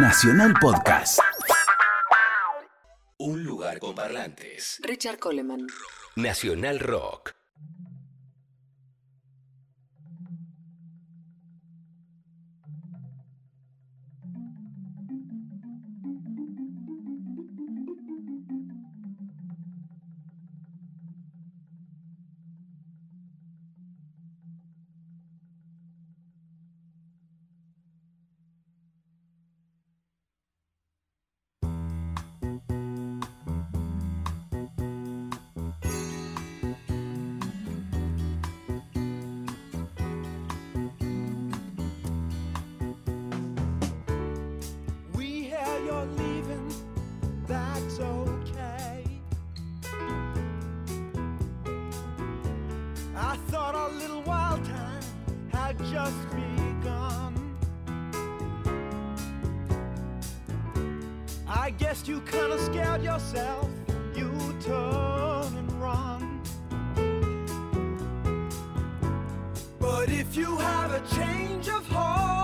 Nacional Podcast. Un lugar con parlantes. Richard Coleman. Nacional Rock. Our little wild time had just begun. I guess you kinda scared yourself, you turn and run. But if you have a change of heart,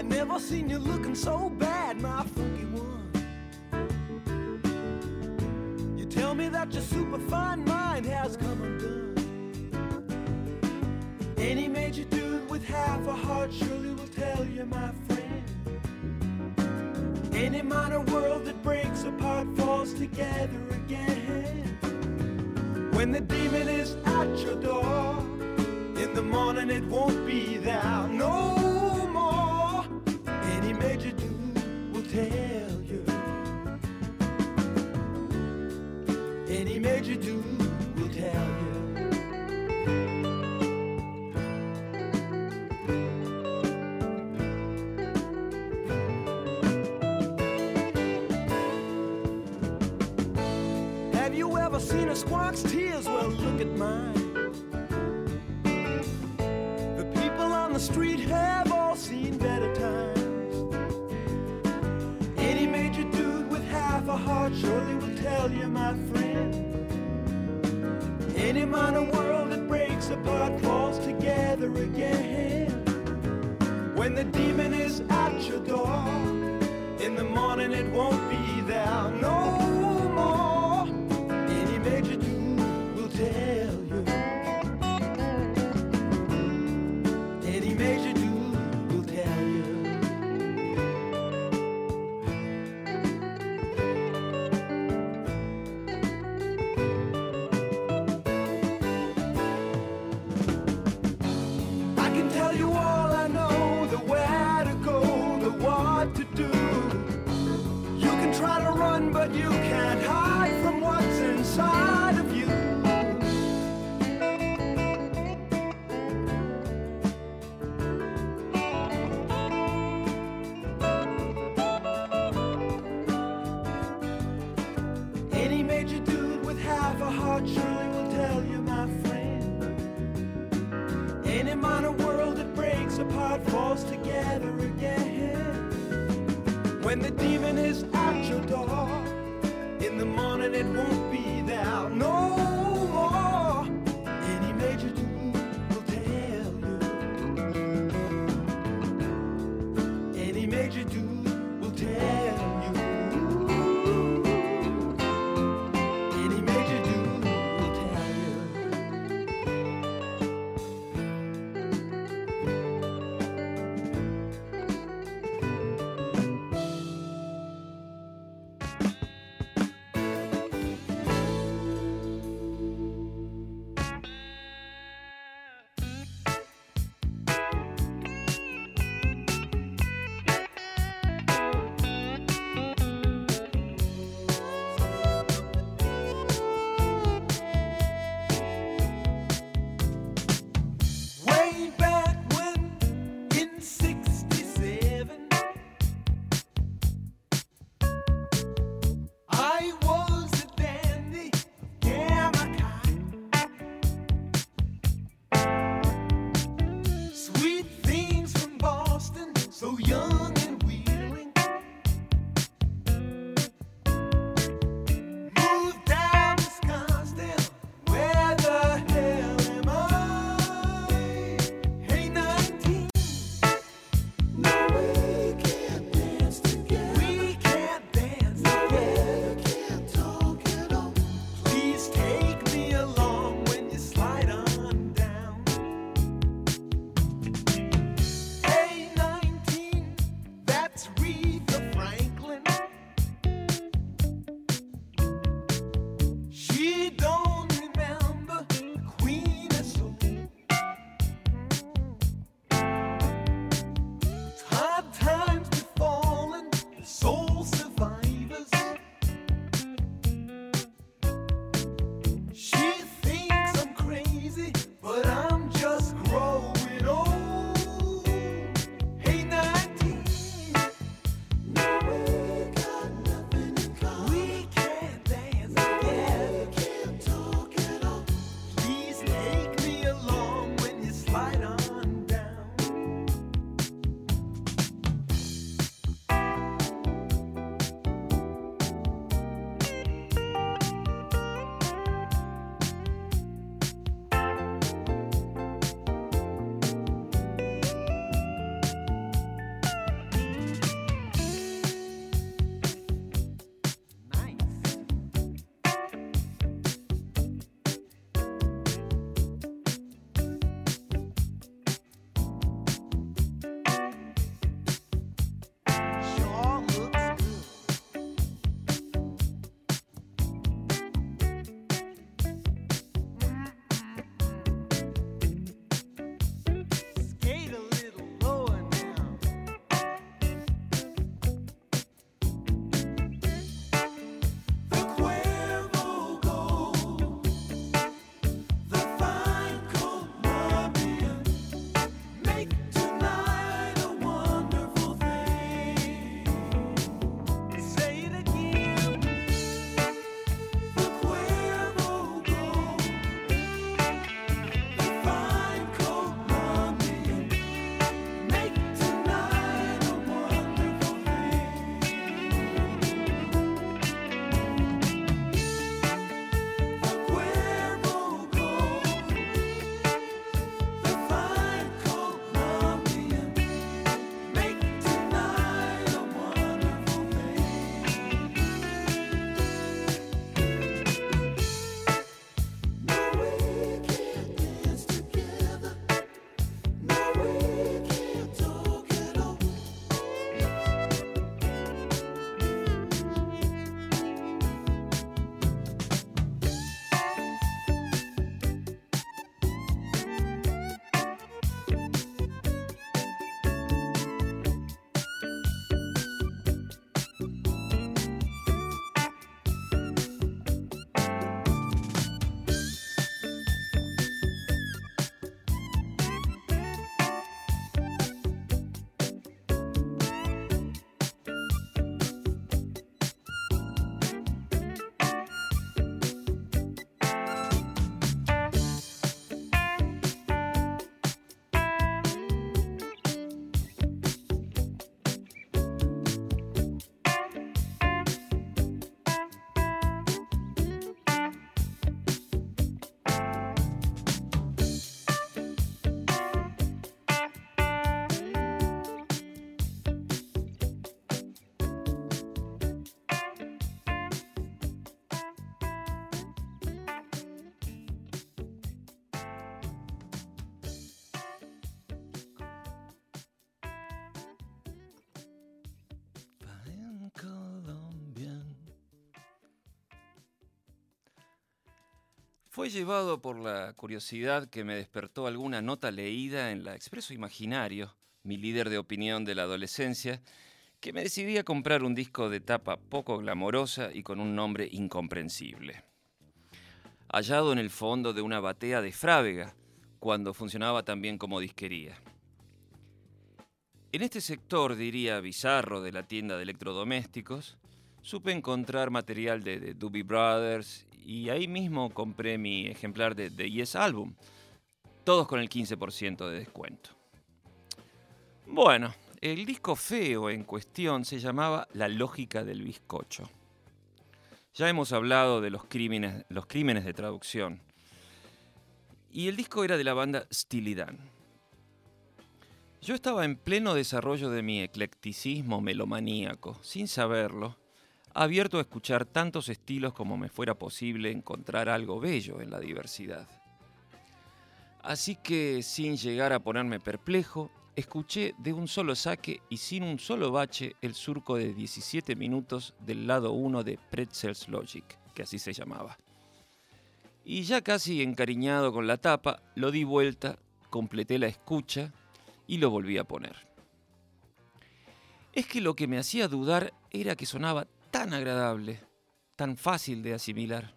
I never seen you looking so bad, my funky one. You tell me that your superfine mind has come undone. Any major dude with half a heart surely will tell you, my friend. Any minor world that breaks apart falls together again. When the demon is at your door, in the morning it won't be there. No. never seen a squawk's tears. Well, look at mine. The people on the street have all seen better times. Any major dude with half a heart surely will tell you, my friend. Any minor world that breaks apart falls together again. When the demon is at your door, in the morning it won't be there. No. Fue llevado por la curiosidad que me despertó alguna nota leída en la Expreso Imaginario, mi líder de opinión de la adolescencia, que me decidí a comprar un disco de tapa poco glamorosa y con un nombre incomprensible. Hallado en el fondo de una batea de Frávega, cuando funcionaba también como disquería. En este sector, diría bizarro, de la tienda de electrodomésticos, supe encontrar material de, The Doobie Brothers y ahí mismo compré mi ejemplar de The Yes Album, todos con el 15% de descuento. Bueno, el disco feo en cuestión se llamaba La lógica del bizcocho. Ya hemos hablado de los crímenes, los crímenes de traducción. Y el disco era de la banda Steely Dan. Yo estaba en pleno desarrollo de mi eclecticismo melomaníaco, sin saberlo, abierto a escuchar tantos estilos como me fuera posible encontrar algo bello en la diversidad. Así que, sin llegar a ponerme perplejo, escuché de un solo saque y sin un solo bache el surco de 17 minutos del lado 1 de Pretzels Logic, que así se llamaba. Y ya casi encariñado con la tapa, lo di vuelta, completé la escucha y lo volví a poner. Es que lo que me hacía dudar era que sonaba tan agradable, tan fácil de asimilar.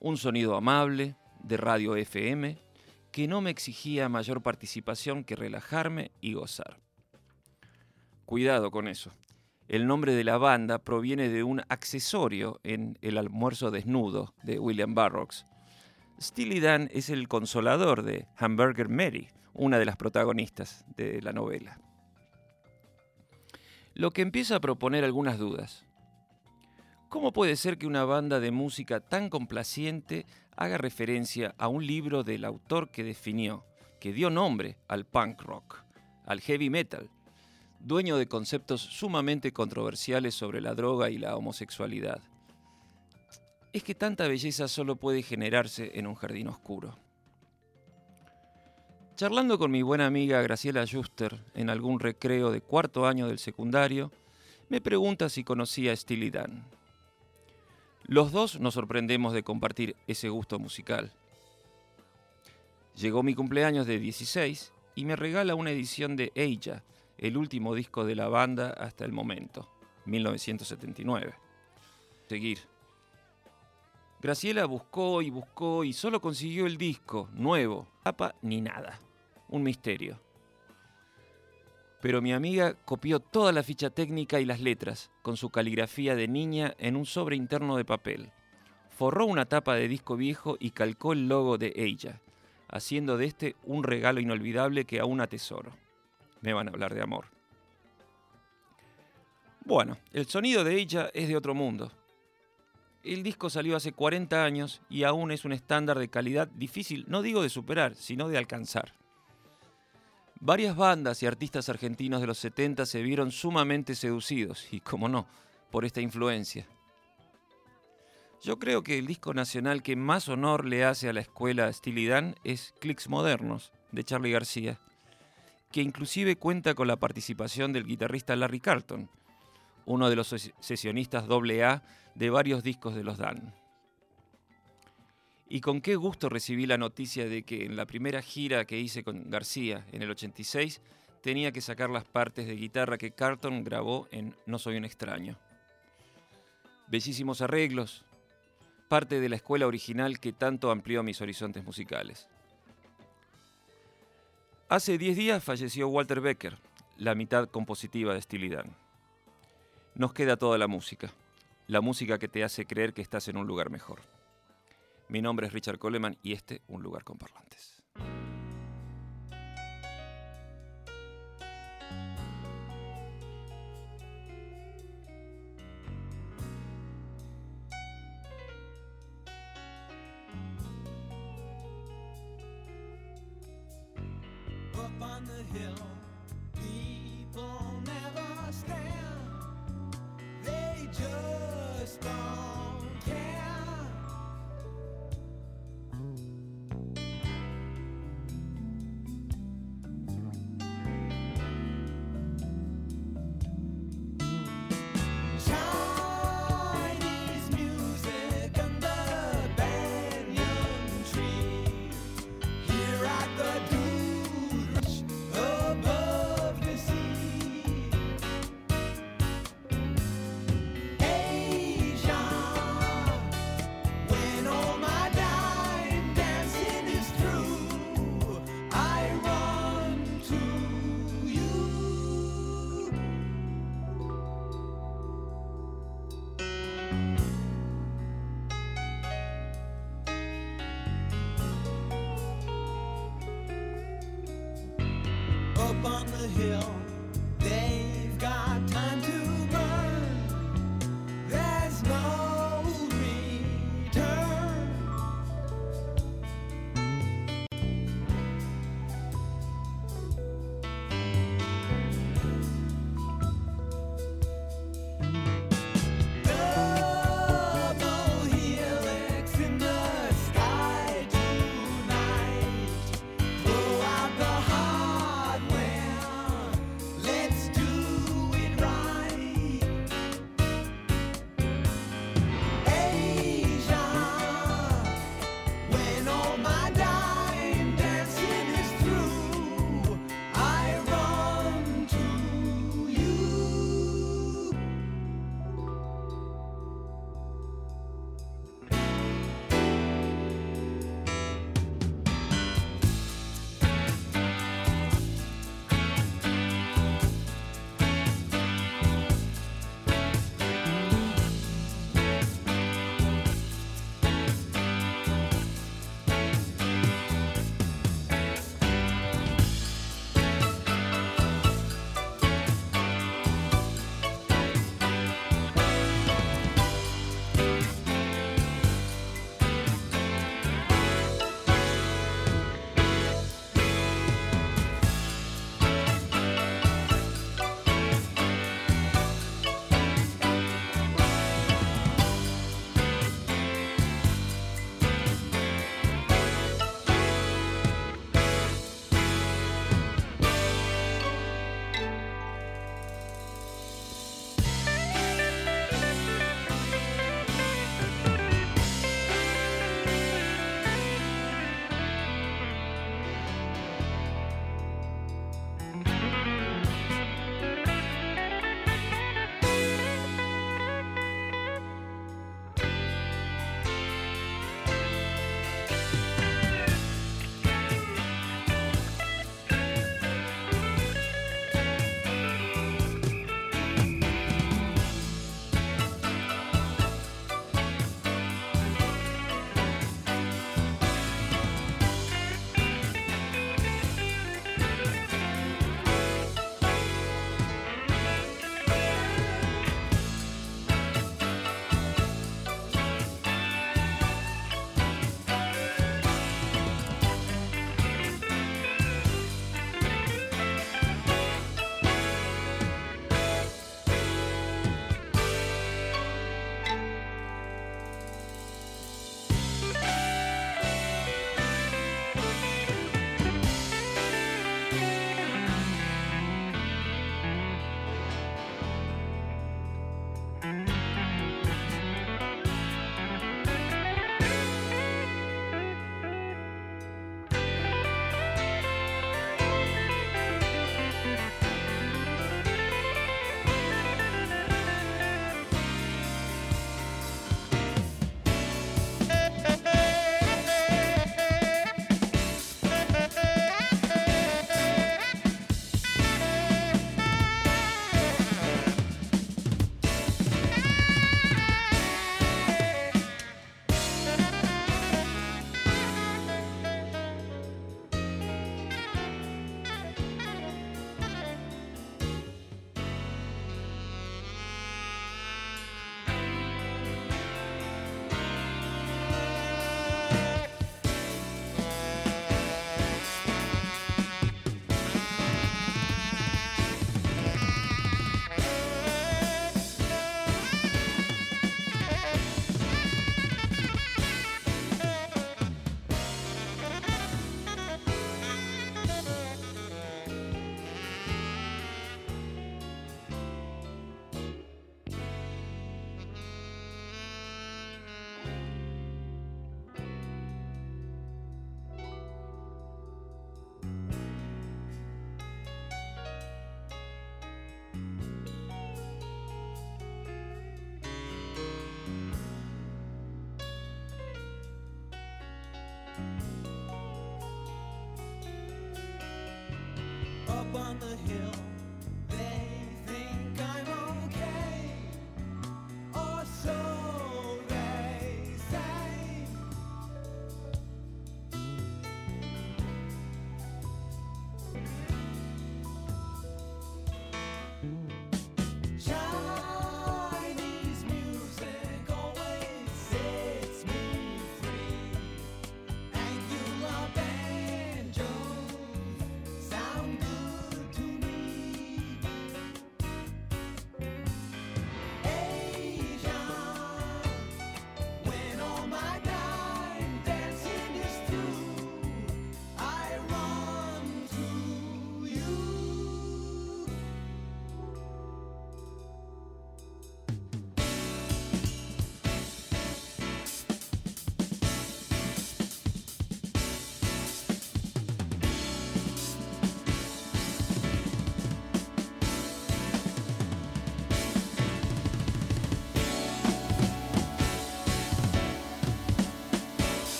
Un sonido amable, de radio FM, que no me exigía mayor participación que relajarme y gozar. Cuidado con eso. El nombre de la banda proviene de un accesorio en El almuerzo desnudo de William Burroughs. Steely Dan es el consolador de Hamburger Mary, una de las protagonistas de la novela lo que empieza a proponer algunas dudas. ¿Cómo puede ser que una banda de música tan complaciente haga referencia a un libro del autor que definió, que dio nombre al punk rock, al heavy metal, dueño de conceptos sumamente controversiales sobre la droga y la homosexualidad? Es que tanta belleza solo puede generarse en un jardín oscuro. Charlando con mi buena amiga Graciela Juster en algún recreo de cuarto año del secundario, me pregunta si conocía a Steely Dan. Los dos nos sorprendemos de compartir ese gusto musical. Llegó mi cumpleaños de 16 y me regala una edición de Ella, el último disco de la banda hasta el momento, 1979. Seguir. Graciela buscó y buscó y solo consiguió el disco, nuevo, tapa ni nada un misterio. Pero mi amiga copió toda la ficha técnica y las letras, con su caligrafía de niña en un sobre interno de papel. Forró una tapa de disco viejo y calcó el logo de ella, haciendo de este un regalo inolvidable que aún atesoro. Me van a hablar de amor. Bueno, el sonido de ella es de otro mundo. El disco salió hace 40 años y aún es un estándar de calidad difícil, no digo de superar, sino de alcanzar. Varias bandas y artistas argentinos de los 70 se vieron sumamente seducidos, y como no, por esta influencia. Yo creo que el disco nacional que más honor le hace a la escuela Stilidad es Clicks Modernos, de Charlie García, que inclusive cuenta con la participación del guitarrista Larry Carlton, uno de los sesionistas AA de varios discos de los Dan. Y con qué gusto recibí la noticia de que en la primera gira que hice con García en el 86 tenía que sacar las partes de guitarra que Carlton grabó en No Soy un extraño. Bellísimos arreglos, parte de la escuela original que tanto amplió mis horizontes musicales. Hace 10 días falleció Walter Becker, la mitad compositiva de Steely Nos queda toda la música, la música que te hace creer que estás en un lugar mejor. Mi nombre es Richard Coleman y este, Un lugar con parlantes.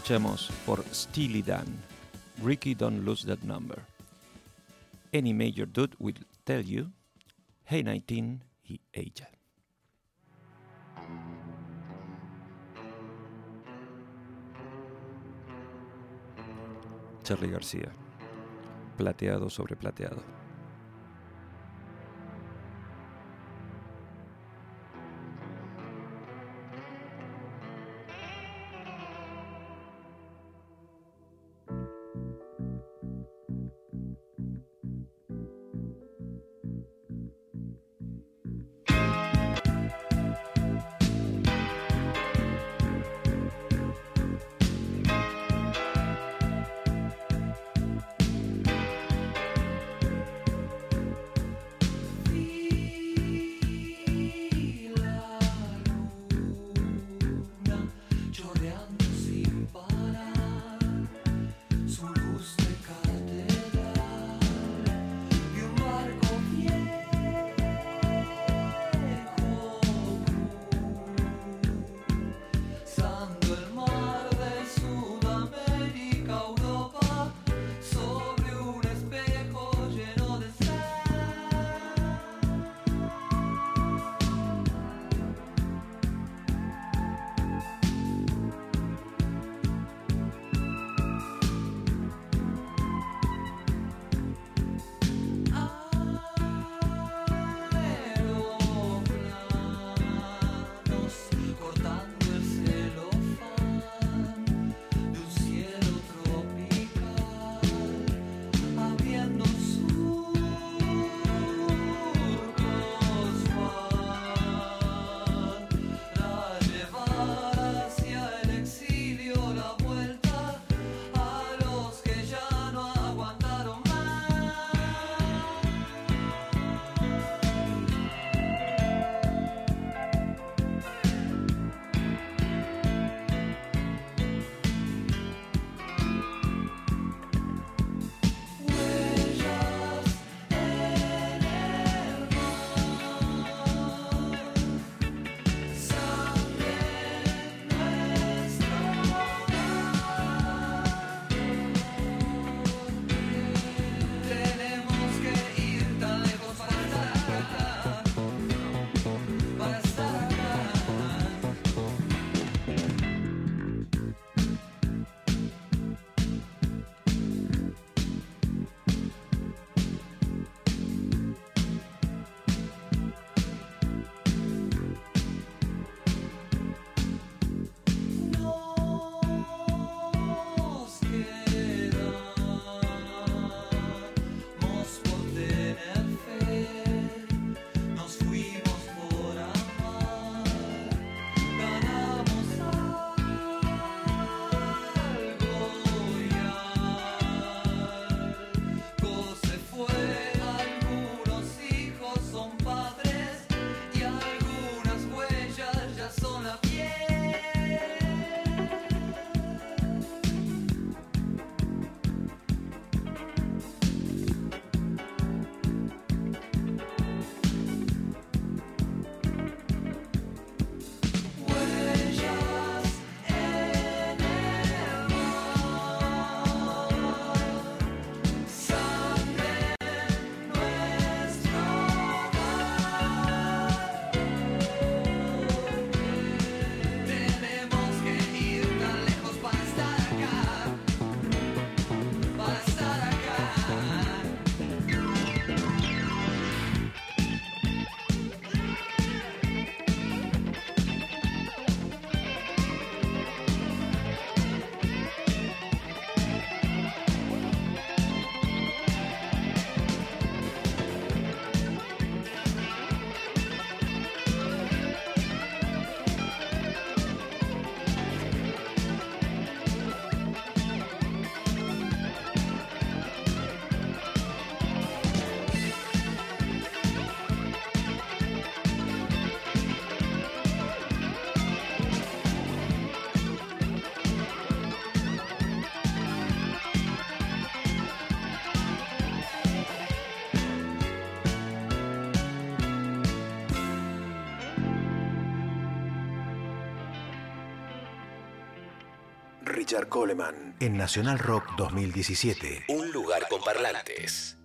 Escuchamos por Steely Dan, Ricky Don't Lose That Number. Any Major Dude Will Tell You, Hey 19 y Ella. Charlie García, plateado sobre plateado. Richard Coleman en Nacional Rock 2017. Un lugar con parlantes.